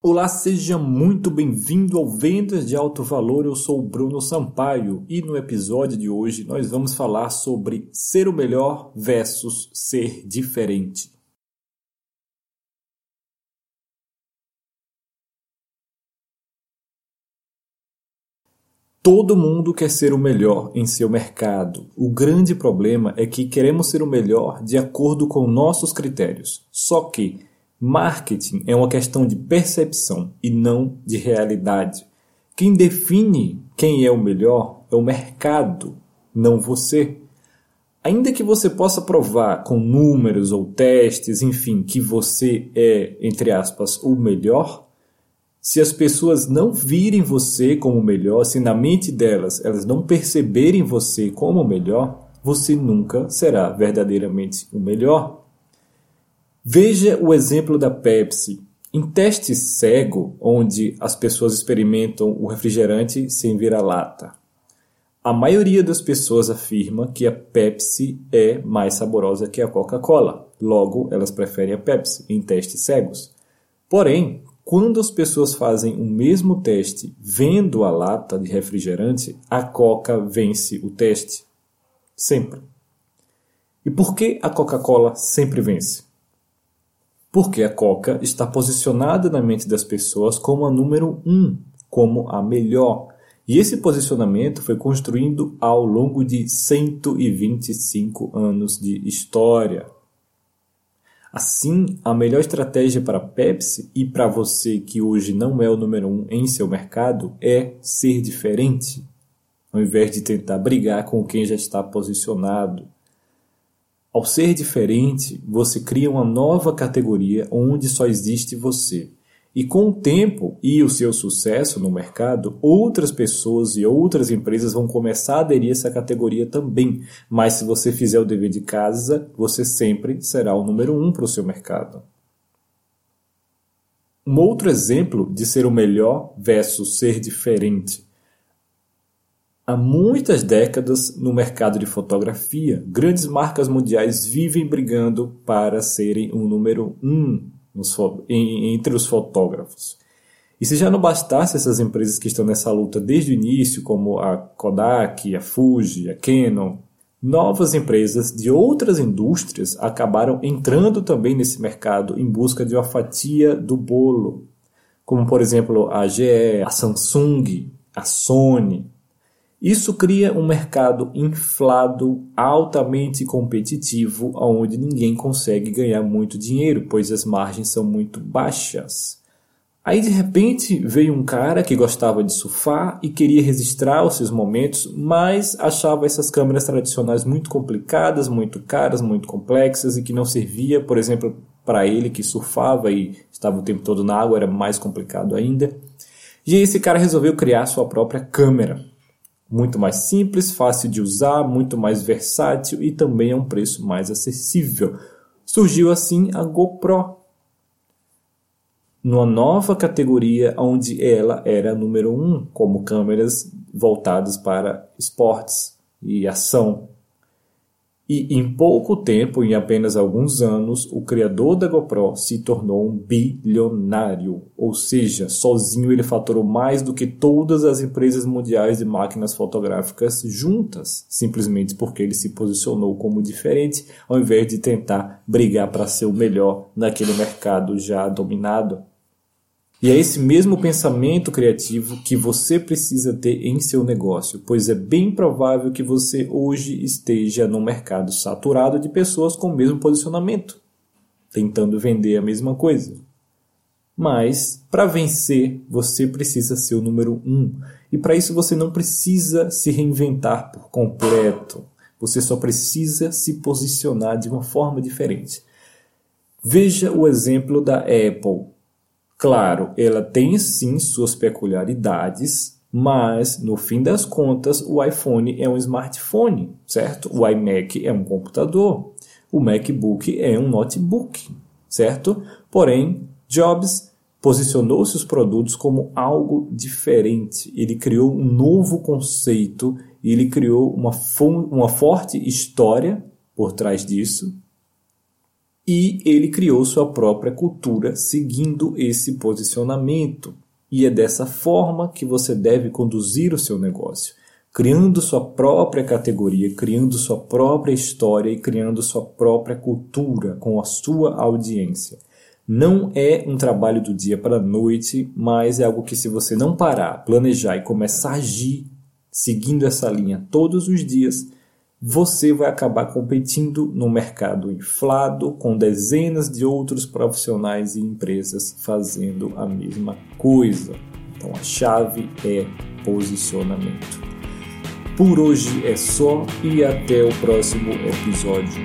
Olá, seja muito bem-vindo ao Vendas de Alto Valor. Eu sou o Bruno Sampaio e no episódio de hoje nós vamos falar sobre ser o melhor versus ser diferente. Todo mundo quer ser o melhor em seu mercado. O grande problema é que queremos ser o melhor de acordo com nossos critérios. Só que Marketing é uma questão de percepção e não de realidade. Quem define quem é o melhor é o mercado, não você. Ainda que você possa provar com números ou testes, enfim, que você é, entre aspas, o melhor, se as pessoas não virem você como o melhor, se na mente delas elas não perceberem você como o melhor, você nunca será verdadeiramente o melhor. Veja o exemplo da Pepsi. Em teste cego, onde as pessoas experimentam o refrigerante sem vira-lata, a maioria das pessoas afirma que a Pepsi é mais saborosa que a Coca-Cola. Logo, elas preferem a Pepsi em testes cegos. Porém, quando as pessoas fazem o mesmo teste vendo a lata de refrigerante, a Coca vence o teste. Sempre. E por que a Coca-Cola sempre vence? Porque a Coca está posicionada na mente das pessoas como a número um, como a melhor. E esse posicionamento foi construído ao longo de 125 anos de história. Assim, a melhor estratégia para a Pepsi e para você que hoje não é o número um em seu mercado é ser diferente, ao invés de tentar brigar com quem já está posicionado. Ao ser diferente, você cria uma nova categoria onde só existe você. E com o tempo e o seu sucesso no mercado, outras pessoas e outras empresas vão começar a aderir a essa categoria também. Mas se você fizer o dever de casa, você sempre será o número um para o seu mercado. Um outro exemplo de ser o melhor versus ser diferente Há muitas décadas no mercado de fotografia, grandes marcas mundiais vivem brigando para serem o um número um entre os fotógrafos. E se já não bastasse essas empresas que estão nessa luta desde o início, como a Kodak, a Fuji, a Canon, novas empresas de outras indústrias acabaram entrando também nesse mercado em busca de uma fatia do bolo, como por exemplo a GE, a Samsung, a Sony, isso cria um mercado inflado, altamente competitivo, onde ninguém consegue ganhar muito dinheiro, pois as margens são muito baixas. Aí de repente veio um cara que gostava de surfar e queria registrar os seus momentos, mas achava essas câmeras tradicionais muito complicadas, muito caras, muito complexas e que não servia, por exemplo, para ele que surfava e estava o tempo todo na água, era mais complicado ainda. E esse cara resolveu criar sua própria câmera muito mais simples, fácil de usar, muito mais versátil e também a um preço mais acessível. Surgiu assim a GoPro, numa nova categoria onde ela era número um, como câmeras voltadas para esportes e ação. E em pouco tempo, em apenas alguns anos, o criador da GoPro se tornou um bilionário. Ou seja, sozinho ele faturou mais do que todas as empresas mundiais de máquinas fotográficas juntas, simplesmente porque ele se posicionou como diferente, ao invés de tentar brigar para ser o melhor naquele mercado já dominado. E é esse mesmo pensamento criativo que você precisa ter em seu negócio, pois é bem provável que você hoje esteja no mercado saturado de pessoas com o mesmo posicionamento, tentando vender a mesma coisa. Mas, para vencer, você precisa ser o número um. E para isso você não precisa se reinventar por completo. Você só precisa se posicionar de uma forma diferente. Veja o exemplo da Apple. Claro, ela tem sim suas peculiaridades, mas no fim das contas, o iPhone é um smartphone, certo? O iMac é um computador, o MacBook é um notebook, certo? Porém, Jobs posicionou seus produtos como algo diferente. Ele criou um novo conceito, ele criou uma, uma forte história por trás disso, E ele criou sua própria cultura seguindo esse posicionamento. E é dessa forma que você deve conduzir o seu negócio, criando sua própria categoria, criando sua própria história e criando sua própria cultura com a sua audiência. Não é um trabalho do dia para a noite, mas é algo que, se você não parar, planejar e começar a agir seguindo essa linha todos os dias, você vai acabar competindo no mercado inflado com dezenas de outros profissionais e empresas fazendo a mesma coisa. Então a chave é posicionamento. Por hoje é só e até o próximo episódio.